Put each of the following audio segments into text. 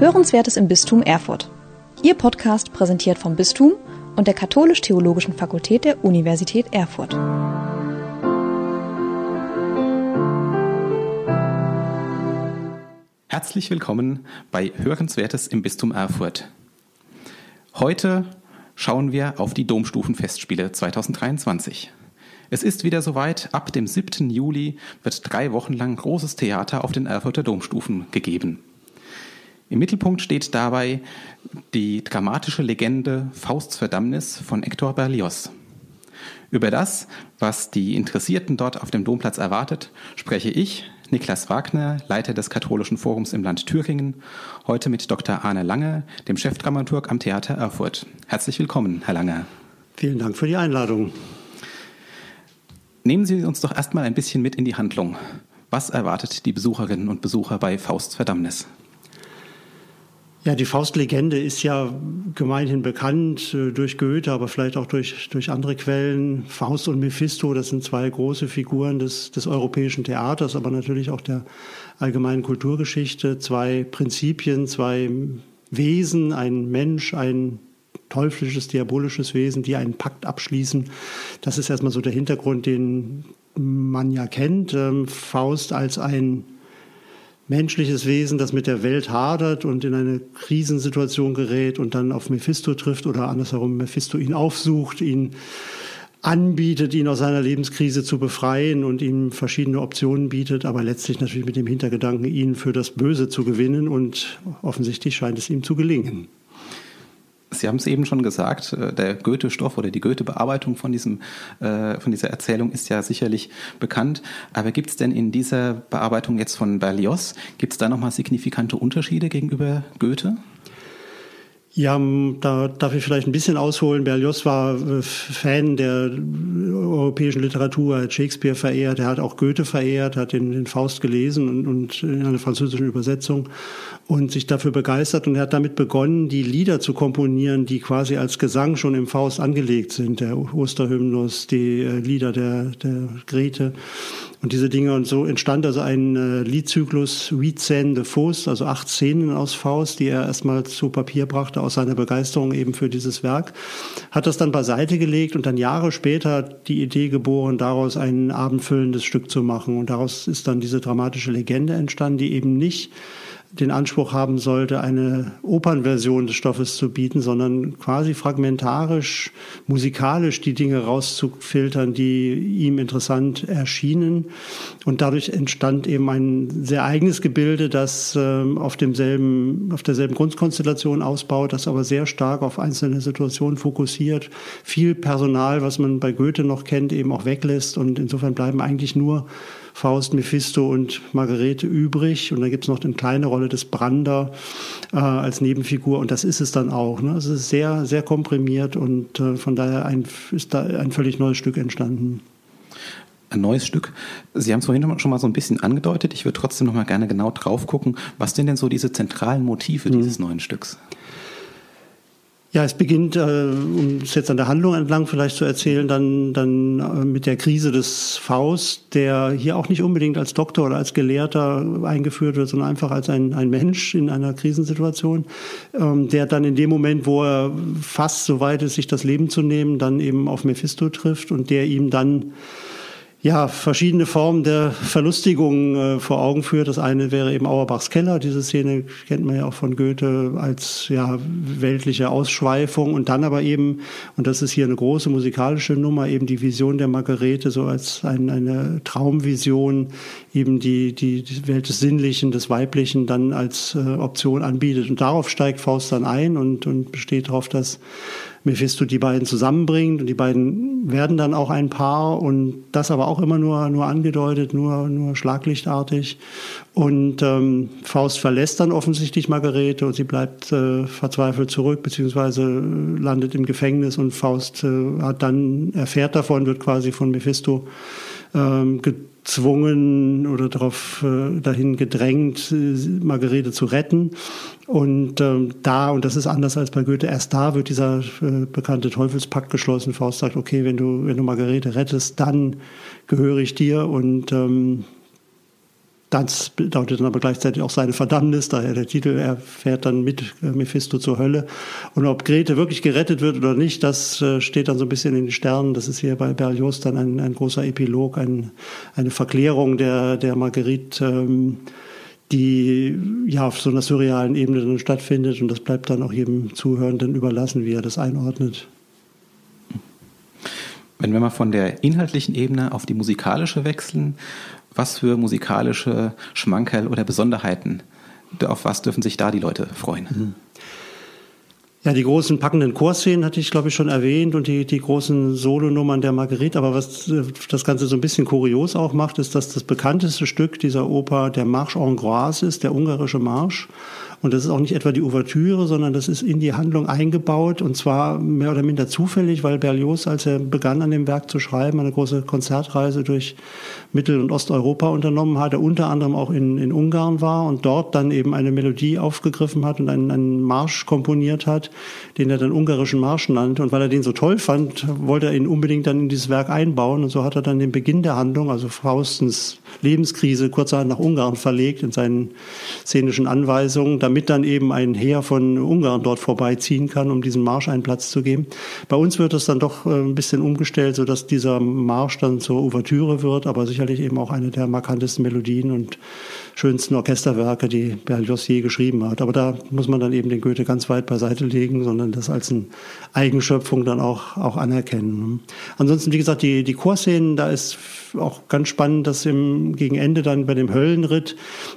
Hörenswertes im Bistum Erfurt. Ihr Podcast präsentiert vom Bistum und der Katholisch-Theologischen Fakultät der Universität Erfurt. Herzlich willkommen bei Hörenswertes im Bistum Erfurt. Heute schauen wir auf die Domstufenfestspiele 2023. Es ist wieder soweit, ab dem 7. Juli wird drei Wochen lang großes Theater auf den Erfurter Domstufen gegeben. Im Mittelpunkt steht dabei die dramatische Legende Fausts Verdammnis von Hector Berlioz. Über das, was die Interessierten dort auf dem Domplatz erwartet, spreche ich, Niklas Wagner, Leiter des Katholischen Forums im Land Thüringen, heute mit Dr. Arne Lange, dem Chefdramaturg am Theater Erfurt. Herzlich willkommen, Herr Lange. Vielen Dank für die Einladung. Nehmen Sie uns doch erstmal ein bisschen mit in die Handlung. Was erwartet die Besucherinnen und Besucher bei Fausts Verdammnis? Ja, die Faustlegende ist ja gemeinhin bekannt äh, durch Goethe, aber vielleicht auch durch, durch andere Quellen. Faust und Mephisto, das sind zwei große Figuren des, des europäischen Theaters, aber natürlich auch der allgemeinen Kulturgeschichte. Zwei Prinzipien, zwei Wesen, ein Mensch, ein teuflisches, diabolisches Wesen, die einen Pakt abschließen. Das ist erstmal so der Hintergrund, den man ja kennt. Ähm, Faust als ein menschliches Wesen, das mit der Welt hadert und in eine Krisensituation gerät und dann auf Mephisto trifft oder andersherum Mephisto ihn aufsucht, ihn anbietet, ihn aus seiner Lebenskrise zu befreien und ihm verschiedene Optionen bietet, aber letztlich natürlich mit dem Hintergedanken, ihn für das Böse zu gewinnen und offensichtlich scheint es ihm zu gelingen. Sie haben es eben schon gesagt, äh, der Goethe-Stoff oder die Goethe-Bearbeitung von, diesem, äh, von dieser Erzählung ist ja sicherlich bekannt. Aber gibt es denn in dieser Bearbeitung jetzt von Berlioz, gibt es da nochmal signifikante Unterschiede gegenüber Goethe? Ja, da darf ich vielleicht ein bisschen ausholen. Berlioz war äh, Fan der europäischen Literatur, hat Shakespeare verehrt, er hat auch Goethe verehrt, hat den, den Faust gelesen und, und in einer französischen Übersetzung und sich dafür begeistert und er hat damit begonnen, die Lieder zu komponieren, die quasi als Gesang schon im Faust angelegt sind, der Osterhymnus, die äh, Lieder der, der Grete und diese Dinge. Und so entstand also ein äh, Liedzyklus Huit de Faust, also acht Szenen aus Faust, die er erstmal zu Papier brachte aus seiner Begeisterung eben für dieses Werk, hat das dann beiseite gelegt und dann Jahre später die Idee geboren, daraus ein abendfüllendes Stück zu machen. Und daraus ist dann diese dramatische Legende entstanden, die eben nicht den Anspruch haben sollte, eine Opernversion des Stoffes zu bieten, sondern quasi fragmentarisch, musikalisch die Dinge rauszufiltern, die ihm interessant erschienen. Und dadurch entstand eben ein sehr eigenes Gebilde, das ähm, auf demselben, auf derselben Grundkonstellation ausbaut, das aber sehr stark auf einzelne Situationen fokussiert, viel Personal, was man bei Goethe noch kennt, eben auch weglässt. Und insofern bleiben eigentlich nur Faust, Mephisto und Margarete übrig. Und dann gibt es noch eine kleine Rolle des Brander äh, als Nebenfigur. Und das ist es dann auch. Ne? Es ist sehr, sehr komprimiert und äh, von daher ein, ist da ein völlig neues Stück entstanden ein neues Stück. Sie haben es vorhin schon mal so ein bisschen angedeutet. Ich würde trotzdem noch mal gerne genau drauf gucken. Was sind denn so diese zentralen Motive mhm. dieses neuen Stücks? Ja, es beginnt, äh, um es jetzt an der Handlung entlang vielleicht zu erzählen, dann, dann äh, mit der Krise des Faust, der hier auch nicht unbedingt als Doktor oder als Gelehrter eingeführt wird, sondern einfach als ein, ein Mensch in einer Krisensituation, ähm, der dann in dem Moment, wo er fast so weit ist, sich das Leben zu nehmen, dann eben auf Mephisto trifft und der ihm dann ja, verschiedene Formen der Verlustigung äh, vor Augen führt. Das eine wäre eben Auerbachs Keller. Diese Szene kennt man ja auch von Goethe als ja, weltliche Ausschweifung. Und dann aber eben, und das ist hier eine große musikalische Nummer, eben die Vision der Margarete so als ein, eine Traumvision, eben die, die, die Welt des Sinnlichen, des Weiblichen dann als äh, Option anbietet. Und darauf steigt Faust dann ein und, und besteht darauf, dass Mephisto die beiden zusammenbringt und die beiden werden dann auch ein Paar und das aber auch immer nur, nur angedeutet, nur, nur schlaglichtartig. Und ähm, Faust verlässt dann offensichtlich Margarete und sie bleibt äh, verzweifelt zurück, beziehungsweise landet im Gefängnis und Faust äh, hat dann, erfährt davon, wird quasi von Mephisto ähm, gezwungen oder darauf äh, dahin gedrängt, Margarete zu retten. Und ähm, da, und das ist anders als bei Goethe, erst da wird dieser äh, bekannte Teufelspakt geschlossen. Faust sagt, okay, wenn du, wenn du Margarete rettest, dann gehöre ich dir. Und ähm, das bedeutet dann aber gleichzeitig auch seine Verdammnis, daher der Titel, er fährt dann mit äh, Mephisto zur Hölle. Und ob Grete wirklich gerettet wird oder nicht, das äh, steht dann so ein bisschen in den Sternen. Das ist hier bei Berlioz dann ein, ein großer Epilog, ein, eine Verklärung der, der Marguerite, ähm, die ja auf so einer surrealen Ebene dann stattfindet. Und das bleibt dann auch jedem Zuhörenden überlassen, wie er das einordnet. Wenn wir mal von der inhaltlichen Ebene auf die musikalische wechseln, was für musikalische Schmankerl oder Besonderheiten, auf was dürfen sich da die Leute freuen? Mhm. Ja, die großen packenden Chorszenen hatte ich, glaube ich, schon erwähnt und die, die großen Solonummern der Marguerite. Aber was äh, das Ganze so ein bisschen kurios auch macht, ist, dass das bekannteste Stück dieser Oper der Marche Hongroise ist, der ungarische Marsch. Und das ist auch nicht etwa die Ouvertüre, sondern das ist in die Handlung eingebaut und zwar mehr oder minder zufällig, weil Berlioz, als er begann an dem Werk zu schreiben, eine große Konzertreise durch Mittel- und Osteuropa unternommen hat, er unter anderem auch in, in Ungarn war und dort dann eben eine Melodie aufgegriffen hat und einen, einen Marsch komponiert hat, den er dann ungarischen Marsch nannte. Und weil er den so toll fand, wollte er ihn unbedingt dann in dieses Werk einbauen. Und so hat er dann den Beginn der Handlung, also Faustens Lebenskrise, kurzerhand nach Ungarn verlegt in seinen szenischen Anweisungen, damit dann eben ein Heer von Ungarn dort vorbeiziehen kann, um diesem Marsch einen Platz zu geben. Bei uns wird es dann doch äh, ein bisschen umgestellt, sodass dieser Marsch dann zur Ouvertüre wird, aber sicherlich eben auch eine der markantesten Melodien und schönsten Orchesterwerke, die Berlioz je geschrieben hat. Aber da muss man dann eben den Goethe ganz weit beiseite legen, sondern das als eine Eigenschöpfung dann auch, auch anerkennen. Ansonsten, wie gesagt, die, die Chorszenen, da ist auch ganz spannend, dass im, gegen Ende dann bei dem Höllenritt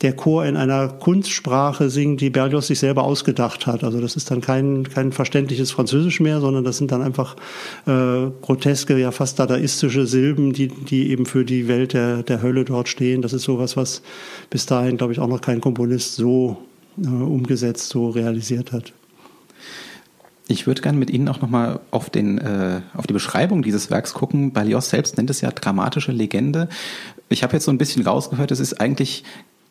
der Chor in einer Kunstsprache singt, die Berlioz sich selber ausgedacht hat. Also das ist dann kein, kein verständliches Französisch mehr, sondern das sind dann einfach äh, groteske, ja fast dadaistische Silben, die, die eben für die Welt der, der Hölle dort stehen. Das ist sowas, was bis bis dahin, glaube ich, auch noch kein Komponist so äh, umgesetzt, so realisiert hat. Ich würde gerne mit Ihnen auch nochmal auf, äh, auf die Beschreibung dieses Werks gucken. Berlioz selbst nennt es ja dramatische Legende. Ich habe jetzt so ein bisschen rausgehört, es ist eigentlich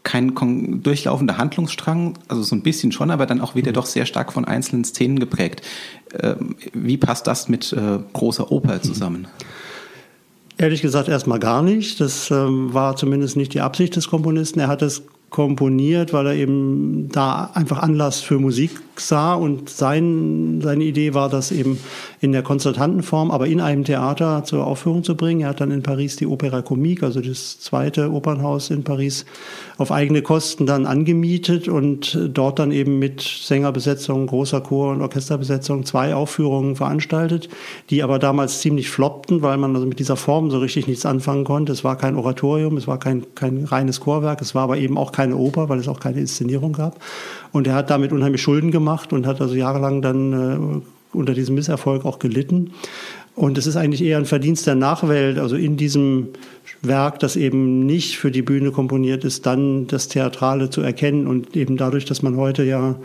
kein durchlaufender Handlungsstrang, also so ein bisschen schon, aber dann auch wieder mhm. doch sehr stark von einzelnen Szenen geprägt. Ähm, wie passt das mit äh, großer Oper zusammen? Mhm. Ehrlich gesagt erstmal gar nicht. Das ähm, war zumindest nicht die Absicht des Komponisten. Er hat es komponiert, weil er eben da einfach Anlass für Musik sah und sein, seine Idee war, das eben in der konzertanten Form, aber in einem Theater zur Aufführung zu bringen. Er hat dann in Paris die Opera Comique, also das zweite Opernhaus in Paris, auf eigene Kosten dann angemietet und dort dann eben mit Sängerbesetzung, großer Chor und Orchesterbesetzung zwei Aufführungen veranstaltet, die aber damals ziemlich floppten, weil man also mit dieser Form so richtig nichts anfangen konnte. Es war kein Oratorium, es war kein, kein reines Chorwerk, es war aber eben auch keine Oper, weil es auch keine Inszenierung gab. Und er hat damit unheimlich Schulden gemacht und hat also jahrelang dann äh, unter diesem Misserfolg auch gelitten. Und es ist eigentlich eher ein Verdienst der Nachwelt, also in diesem Werk, das eben nicht für die Bühne komponiert ist, dann das Theatrale zu erkennen und eben dadurch, dass man heute ja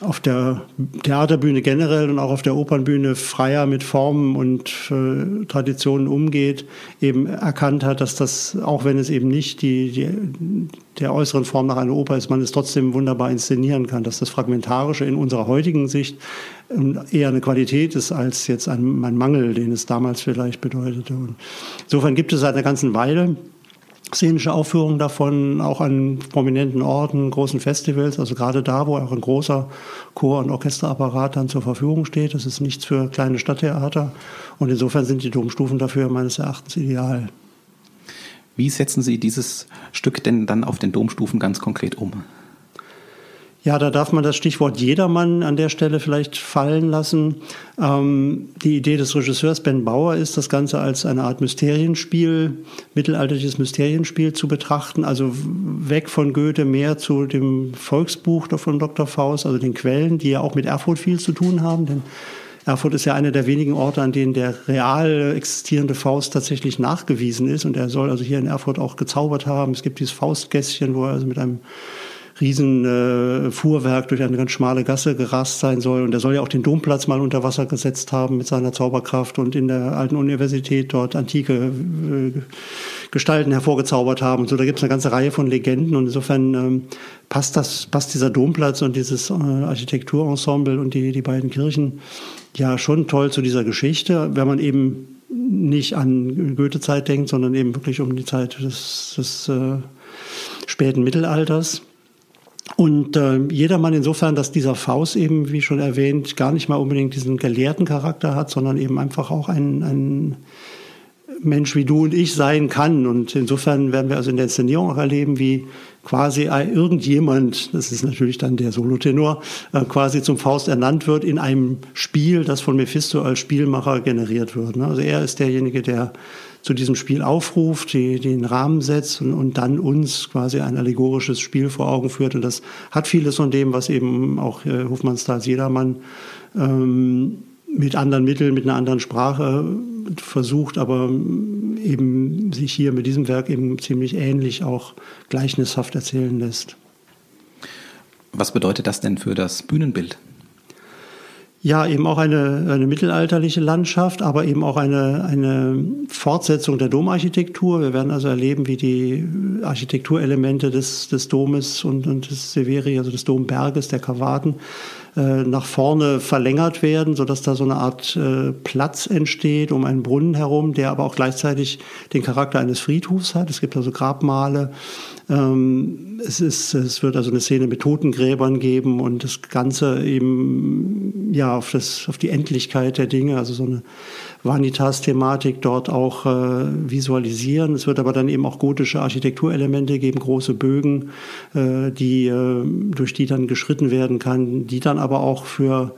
auf der Theaterbühne generell und auch auf der Opernbühne freier mit Formen und äh, Traditionen umgeht, eben erkannt hat, dass das, auch wenn es eben nicht die, die, der äußeren Form nach einer Oper ist, man es trotzdem wunderbar inszenieren kann, dass das Fragmentarische in unserer heutigen Sicht ähm, eher eine Qualität ist als jetzt ein, ein Mangel, den es damals vielleicht bedeutete. Und insofern gibt es seit einer ganzen Weile szenische Aufführungen davon, auch an prominenten Orten, großen Festivals, also gerade da, wo auch ein großer Chor- und Orchesterapparat dann zur Verfügung steht. Das ist nichts für kleine Stadttheater und insofern sind die Domstufen dafür meines Erachtens ideal. Wie setzen Sie dieses Stück denn dann auf den Domstufen ganz konkret um? Ja, da darf man das Stichwort Jedermann an der Stelle vielleicht fallen lassen. Ähm, die Idee des Regisseurs Ben Bauer ist, das Ganze als eine Art Mysterienspiel, mittelalterliches Mysterienspiel zu betrachten. Also weg von Goethe mehr zu dem Volksbuch von Dr. Faust, also den Quellen, die ja auch mit Erfurt viel zu tun haben. Denn Erfurt ist ja einer der wenigen Orte, an denen der real existierende Faust tatsächlich nachgewiesen ist. Und er soll also hier in Erfurt auch gezaubert haben. Es gibt dieses Faustgässchen, wo er also mit einem riesen äh, Fuhrwerk durch eine ganz schmale Gasse gerast sein soll. Und er soll ja auch den Domplatz mal unter Wasser gesetzt haben mit seiner Zauberkraft und in der alten Universität dort antike äh, Gestalten hervorgezaubert haben. Und so, da gibt es eine ganze Reihe von Legenden. Und insofern ähm, passt das, passt dieser Domplatz und dieses äh, Architekturensemble und die, die beiden Kirchen ja schon toll zu dieser Geschichte, wenn man eben nicht an Goethe-Zeit denkt, sondern eben wirklich um die Zeit des, des äh, späten Mittelalters. Und äh, jedermann insofern, dass dieser Faust eben, wie schon erwähnt, gar nicht mal unbedingt diesen gelehrten Charakter hat, sondern eben einfach auch ein, ein Mensch wie du und ich sein kann. Und insofern werden wir also in der Inszenierung auch erleben, wie quasi irgendjemand, das ist natürlich dann der Solotenor, äh, quasi zum Faust ernannt wird in einem Spiel, das von Mephisto als Spielmacher generiert wird. Ne? Also er ist derjenige, der zu diesem Spiel aufruft, die, den Rahmen setzt und, und dann uns quasi ein allegorisches Spiel vor Augen führt. Und das hat vieles von dem, was eben auch äh, Hofmannsthals Jedermann ähm, mit anderen Mitteln, mit einer anderen Sprache versucht, aber eben sich hier mit diesem Werk eben ziemlich ähnlich auch gleichnishaft erzählen lässt. Was bedeutet das denn für das Bühnenbild? Ja, eben auch eine, eine mittelalterliche Landschaft, aber eben auch eine, eine Fortsetzung der Domarchitektur. Wir werden also erleben, wie die Architekturelemente des, des Domes und, und des Severi, also des Domberges, der Kavaten, nach vorne verlängert werden, sodass da so eine Art äh, Platz entsteht um einen Brunnen herum, der aber auch gleichzeitig den Charakter eines Friedhofs hat. Es gibt also Grabmale. Ähm, es, ist, es wird also eine Szene mit Totengräbern geben und das Ganze eben ja auf, das, auf die Endlichkeit der Dinge, also so eine Vanitas-Thematik dort auch äh, visualisieren. Es wird aber dann eben auch gotische Architekturelemente geben, große Bögen, äh, die, äh, durch die dann geschritten werden kann, die dann aber auch für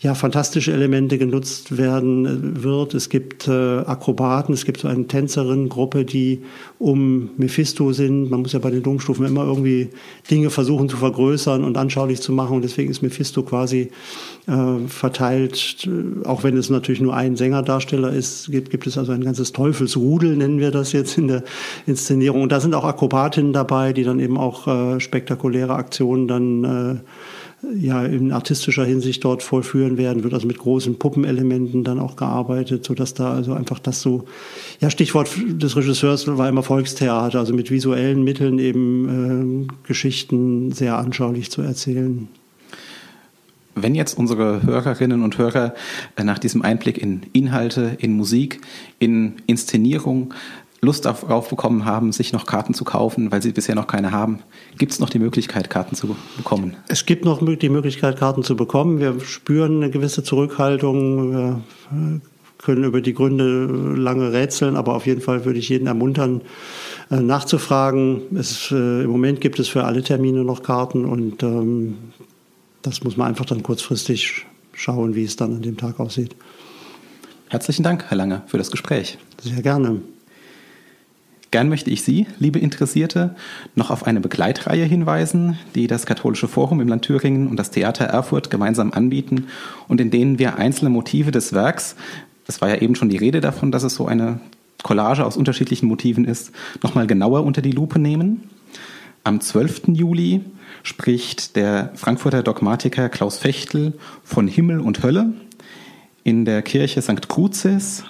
ja, fantastische Elemente genutzt werden äh, wird. Es gibt äh, Akrobaten, es gibt so eine Tänzerinnengruppe, die um Mephisto sind. Man muss ja bei den Domstufen immer irgendwie Dinge versuchen zu vergrößern und anschaulich zu machen. Und deswegen ist Mephisto quasi äh, verteilt, auch wenn es natürlich nur ein Sängerdarsteller ist, gibt, gibt es also ein ganzes Teufelsrudel, nennen wir das jetzt in der Inszenierung. Und da sind auch Akrobatinnen dabei, die dann eben auch äh, spektakuläre Aktionen dann äh, ja in artistischer Hinsicht dort vollführen werden, wird also mit großen Puppenelementen dann auch gearbeitet, so dass da also einfach das so, ja Stichwort des Regisseurs war immer Volkstheater, also mit visuellen Mitteln eben äh, Geschichten sehr anschaulich zu erzählen. Wenn jetzt unsere Hörerinnen und Hörer äh, nach diesem Einblick in Inhalte, in Musik, in Inszenierung Lust darauf bekommen haben, sich noch Karten zu kaufen, weil sie bisher noch keine haben, gibt es noch die Möglichkeit, Karten zu bekommen? Es gibt noch die Möglichkeit, Karten zu bekommen. Wir spüren eine gewisse Zurückhaltung. Wir äh, können über die Gründe lange rätseln, aber auf jeden Fall würde ich jeden ermuntern, äh, nachzufragen. Es, äh, Im Moment gibt es für alle Termine noch Karten und ähm, das muss man einfach dann kurzfristig schauen, wie es dann an dem Tag aussieht. Herzlichen Dank, Herr Lange, für das Gespräch. Sehr gerne. Gern möchte ich Sie, liebe Interessierte, noch auf eine Begleitreihe hinweisen, die das Katholische Forum im Land Thüringen und das Theater Erfurt gemeinsam anbieten und in denen wir einzelne Motive des Werks, es war ja eben schon die Rede davon, dass es so eine Collage aus unterschiedlichen Motiven ist, nochmal genauer unter die Lupe nehmen. Am 12. Juli spricht der Frankfurter Dogmatiker Klaus Fechtel von Himmel und Hölle in der Kirche St. Crucis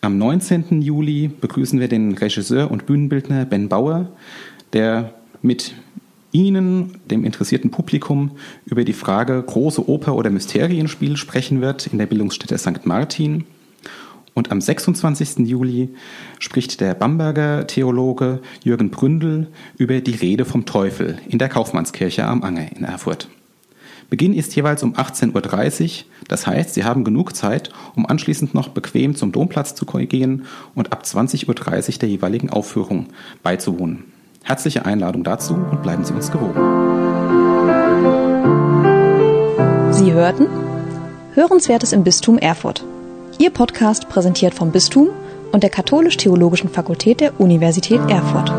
am 19. Juli begrüßen wir den Regisseur und Bühnenbildner Ben Bauer, der mit Ihnen, dem interessierten Publikum, über die Frage große Oper oder Mysterienspiel sprechen wird in der Bildungsstätte St. Martin. Und am 26. Juli spricht der Bamberger Theologe Jürgen Bründel über die Rede vom Teufel in der Kaufmannskirche am Anger in Erfurt. Beginn ist jeweils um 18.30 Uhr. Das heißt, Sie haben genug Zeit, um anschließend noch bequem zum Domplatz zu gehen und ab 20.30 Uhr der jeweiligen Aufführung beizuwohnen. Herzliche Einladung dazu und bleiben Sie uns gewogen. Sie hörten Hörenswertes im Bistum Erfurt. Ihr Podcast präsentiert vom Bistum und der Katholisch-Theologischen Fakultät der Universität Erfurt.